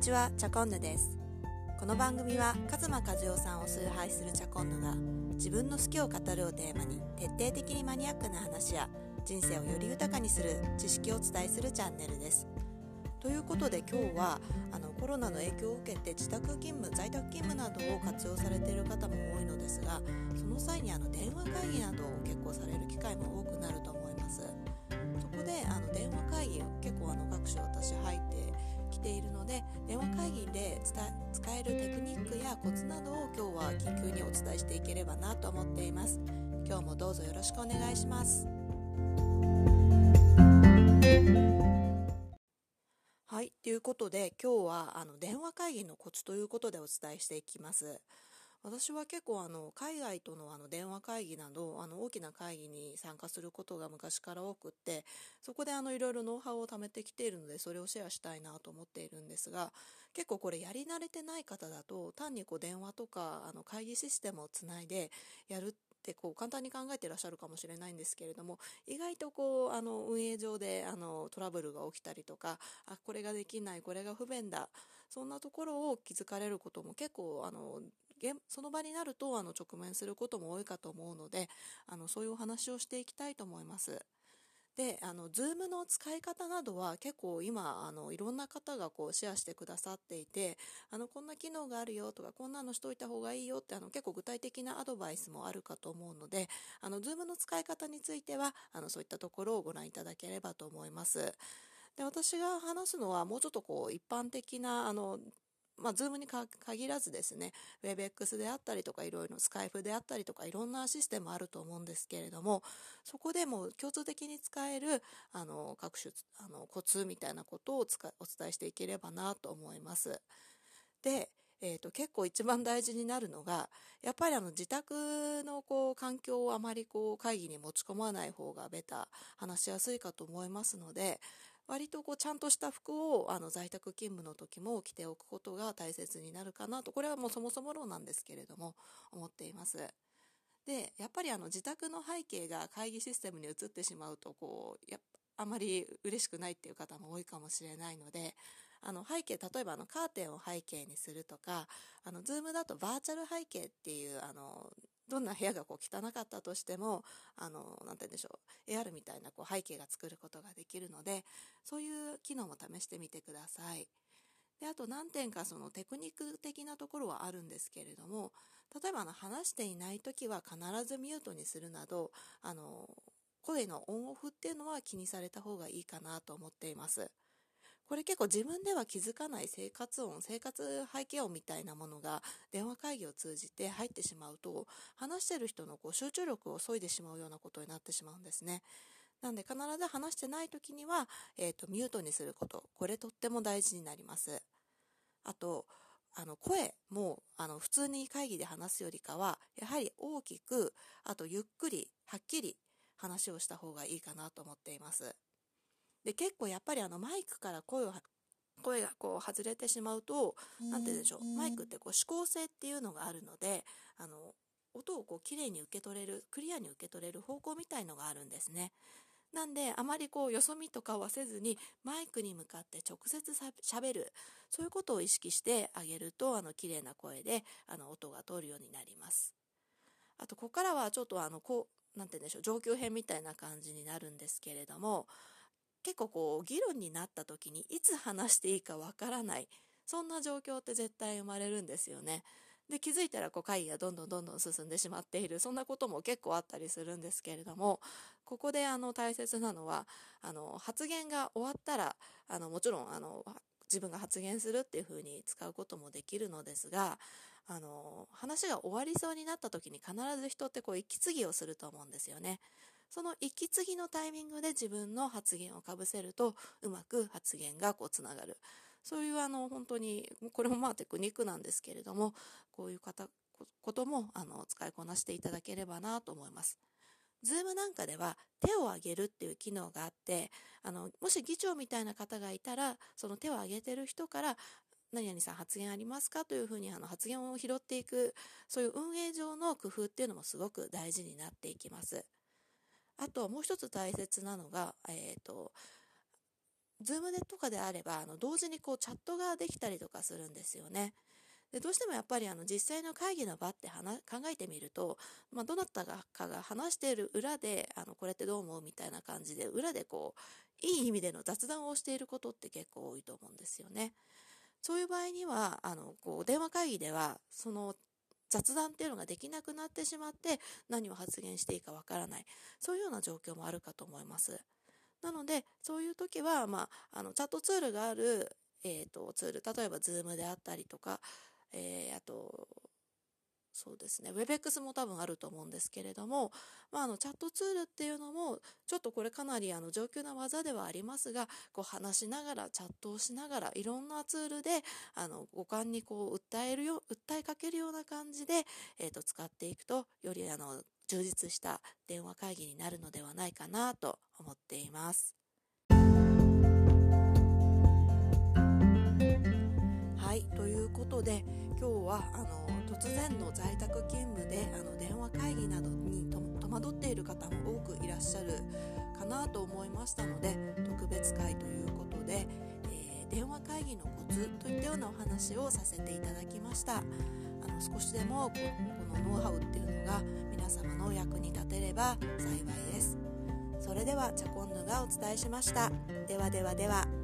ちは、チャコンヌです。この番組は、カズマ和代さんを崇拝するチャコンヌが、自分の好きを語るをテーマに、徹底的にマニアックな話や、人生をより豊かにする知識をお伝えするチャンネルです。ということで今日はあのコロナの影響を受けて自宅勤務在宅勤務などを活用されている方も多いのですがその際にあの電話会議などを結構される機会も多くなると思いますそこであの電話会議結構あの各種私入ってきているので電話会議で使えるテクニックやコツなどを今日は緊急にお伝えしていければなと思っています。今日もどうぞよろしくお願いします。はいということで今日はあの電話会議のコツということでお伝えしていきます。私は結構あの海外とのあの電話会議などあの大きな会議に参加することが昔から多くってそこでいろいろノウハウを貯めてきているのでそれをシェアしたいなと思っているんですが結構これやり慣れてない方だと単にこう電話とかあの会議システムをつないでやるってこう簡単に考えていらっしゃるかもしれないんですけれども意外とこうあの運営上であのトラブルが起きたりとかあこれができないこれが不便だそんなところを気づかれることも結構あのその場になるとあの直面することも多いかと思うのであのそういうお話をしていきたいと思います。であの Zoom の使い方などは結構今あのいろんな方がこうシェアしてくださっていてあのこんな機能があるよとかこんなのしといた方がいいよってあの結構具体的なアドバイスもあるかと思うのであの Zoom の使い方についてはあのそういったところをご覧いただければと思います。で私が話すのはもうちょっとこう一般的なあのまあ、ズームに限らずですね、WebX であったりとか、いろいろスカイプであったりとか、いろんなシステムあると思うんですけれども、そこでも共通的に使える、あの、各種、あの、コツみたいなことをお伝えしていければなと思います。で、えーと、結構一番大事になるのがやっぱりあの自宅のこう環境をあまりこう会議に持ち込まない方がベタ話しやすいかと思いますので割とこうちゃんとした服をあの在宅勤務の時も着ておくことが大切になるかなとこれはもうそもそも論なんですけれども思っています。でやっぱりあの自宅の背景が会議システムに移ってしまうとこうやあまり嬉しくないっていう方も多いかもしれないのであの背景例えばあのカーテンを背景にするとかあの Zoom だとバーチャル背景っていうあのどんな部屋がこう汚かったとしても、あの、なんて言うんでしょう、AR みたいなこう背景が作ることができるので、そういう機能も試してみてください。で、あと何点かそのテクニック的なところはあるんですけれども、例えばあの話していない時は必ずミュートにするなど、あの、声のオンオフっていうのは気にされた方がいいかなと思っています。これ結構自分では気づかない生活音、生活背景音みたいなものが電話会議を通じて入ってしまうと、話してる人のこう集中力を削いでしまうようなことになってしまうんですね。なんで必ず話してない時には、えっ、ー、と、ミュートにすること。これとっても大事になります。あと、あの、声も、あの、普通に会議で話すよりかは、やはり大きく、あとゆっくり、はっきり話をした方がいいかなと思っています。で結構やっぱりあのマイクから声を声がこう外れてしまうと何て言うんでしょうマイクってこう指向性っていうのがあるのであの音をこう綺麗に受け取れるクリアに受け取れる方向みたいのがあるんですね。なんであまりこうよそ見とかはせずにマイクに向かって直接しゃべるそういうことを意識してあげるとあの綺麗な声であの音が通るようになります。あとここからはちょっとあのこうなんて言うんでしょう上級編みたいな感じになるんですけれども結構こう議論になった時にいつ話していいかわからないそんな状況って絶対生まれるんですよね。で気づいたらこう会議がどんどんどんどん進んでしまっているそんなことも結構あったりするんですけれどもここであの大切なのはあの発言が終わったらあのもちろんあの自分が発言するっていうふうに使うこともできるのですがあの話が終わりそうになった時に必ず人ってこう息継ぎをすると思うんですよね。その息継ぎのタイミングで自分の発言をかぶせるとうまく発言がこうつながるそういうあの本当にこれもまあテクニックなんですけれどもこういう方こともあの使いこなしていただければなと思います。ズームなんかでは手を挙げるっていう機能があってあのもし議長みたいな方がいたらその手を挙げてる人から何々さん発言ありますかというふうにあの発言を拾っていくそういう運営上の工夫っていうのもすごく大事になっていきます。あともう一つ大切なのが、えっ、ー、と、Zoom でとかであればあの同時にこうチャットができたりとかするんですよね。でどうしてもやっぱりあの実際の会議の場って考えてみると、まあ、どなたかが話している裏であのこれってどう思うみたいな感じで裏でこういい意味での雑談をしていることって結構多いと思うんですよね。そういう場合にはあのこう電話会議ではその雑談っていうのができなくなってしまって何を発言していいかわからないそういうような状況もあるかと思います。なのでそういう時は、まあ、あのチャットツールがある、えーと、ツール例えば Zoom であったりとか、えー、あとそうですね WebEx も多分あると思うんですけれども、まあ、あのチャットツールっていうのもちょっとこれかなりあの上級な技ではありますがこう話しながらチャットをしながらいろんなツールであの五感にこう訴えるよ訴えかけるような感じで、えー、と使っていくとよりあの充実した電話会議になるのではないかなと思っています。はいということで今日はあの突然の在宅勤務であの電話会議などに戸惑っている方も多くいらっしゃるかなと思いましたので特別会ということで、えー、電話会議のコツといったようなお話をさせていただきました。あの少しでもこのノウハウっていうのが皆様の役に立てれば幸いです。それではチャコンヌがお伝えしました。ではではでは。